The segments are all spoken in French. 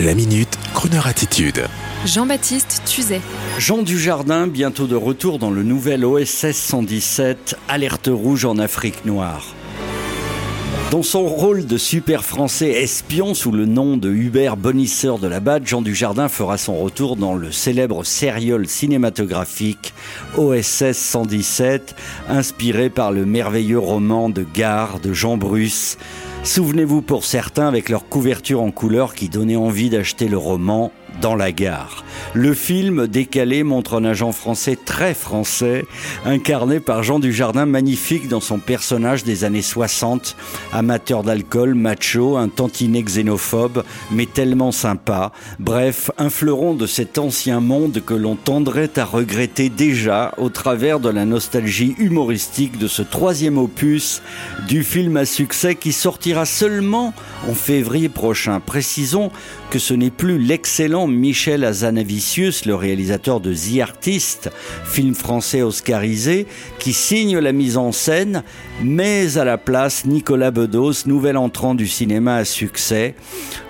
La minute, Kroneur attitude. Jean-Baptiste Tuzet. Jean Dujardin, bientôt de retour dans le nouvel OSS 117, Alerte rouge en Afrique noire. Dans son rôle de super français espion sous le nom de Hubert Bonisseur de la Batte, Jean Dujardin fera son retour dans le célèbre sériol cinématographique OSS 117, inspiré par le merveilleux roman de Gare de Jean Bruce. Souvenez-vous pour certains avec leur couverture en couleur qui donnait envie d'acheter le roman dans la gare. Le film décalé montre un agent français très français, incarné par Jean Dujardin, magnifique dans son personnage des années 60, amateur d'alcool, macho, un tantinet xénophobe, mais tellement sympa. Bref, un fleuron de cet ancien monde que l'on tendrait à regretter déjà au travers de la nostalgie humoristique de ce troisième opus du film à succès qui sortira seulement en février prochain. Précisons que ce n'est plus l'excellent Michel Azanavicius, le réalisateur de The Artist, film français oscarisé, qui signe la mise en scène, mais à la place Nicolas Bedos, nouvel entrant du cinéma à succès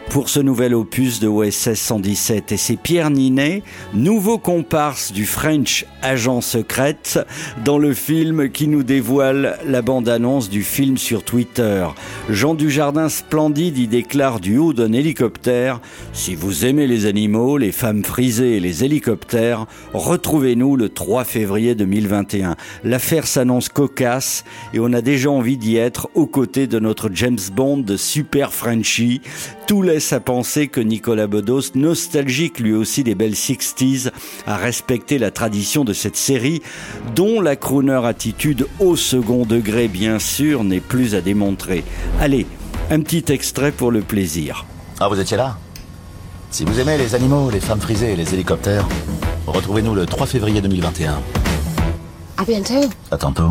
pour ce nouvel opus de OSS 117. Et c'est Pierre Ninet, nouveau comparse du French Agent Secrète, dans le film qui nous dévoile la bande-annonce du film sur Twitter. Jean Dujardin splendide y déclare du haut d'un hélicoptère Si vous aimez les animaux, les femmes frisées et les hélicoptères, retrouvez-nous le 3 février 2021. L'affaire s'annonce cocasse et on a déjà envie d'y être aux côtés de notre James Bond de Super Frenchy. Laisse à penser que Nicolas Bedos, nostalgique lui aussi des belles 60s, a respecté la tradition de cette série, dont la crooner attitude au second degré, bien sûr, n'est plus à démontrer. Allez, un petit extrait pour le plaisir. Ah, vous étiez là? Si vous aimez les animaux, les femmes frisées et les hélicoptères, retrouvez-nous le 3 février 2021. À bientôt. À tantôt.